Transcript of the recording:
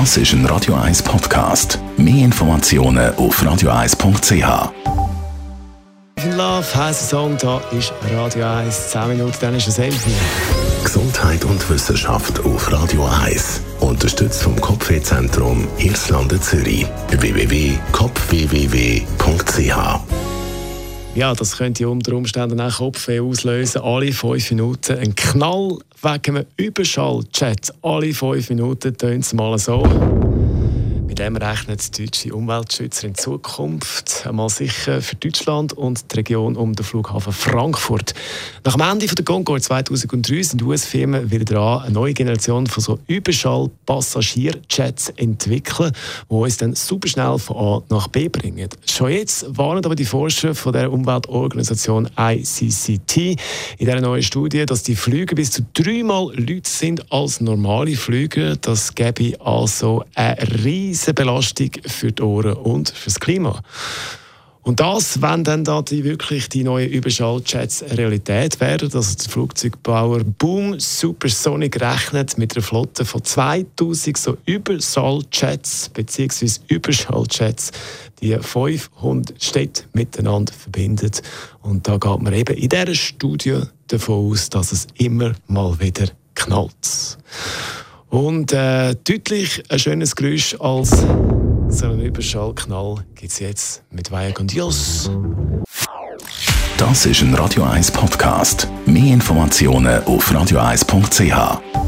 Das ist ein Radio 1 Podcast. Mehr Informationen auf radio1.ch. Love heisst Song, da ist Radio 1, 10 Minuten, dann ist es 11 Gesundheit und Wissenschaft auf Radio 1. Unterstützt vom Kopfwehzentrum Irlande Zürich. www.kopfwww.ch Ja, das könnte unter Umständen auch Kopfweh auslösen. Alle 5 Minuten ein Knall wegen einem Überschallchat. Alle 5 Minuten tönt es mal so. Mit dem rechnet die deutsche Umweltschützer in Zukunft einmal sicher für Deutschland und die Region um den Flughafen Frankfurt. Nach dem Ende der Concorde 2003 sind US-Firmen wieder dran, eine neue Generation von so Überschall-Passagierjets entwickeln, die uns dann super schnell von A nach B bringen. Schon jetzt warnen aber die Forscher von der Umweltorganisation ICCT in dieser neuen Studie, dass die Flüge bis zu dreimal Leute sind als normale Flüge. Das gäbe also eine riesige Belastung für die Ohren und für das Klima. Und das, wenn dann da die, wirklich die neuen Überschalljets Realität werden, dass der Flugzeugbauer Boom Supersonic rechnet mit einer Flotte von 2000 so Überschalljets bzw. Überschalljets, die 500 Städte miteinander verbindet. Und da geht man eben in dieser Studie davon aus, dass es immer mal wieder knallt. Und äh, deutlich ein schönes Geräusch als so einen Überschallknall gibt es jetzt mit Vaya con Dios. Das ist ein Radio 1 Podcast. Mehr Informationen auf radio1.ch.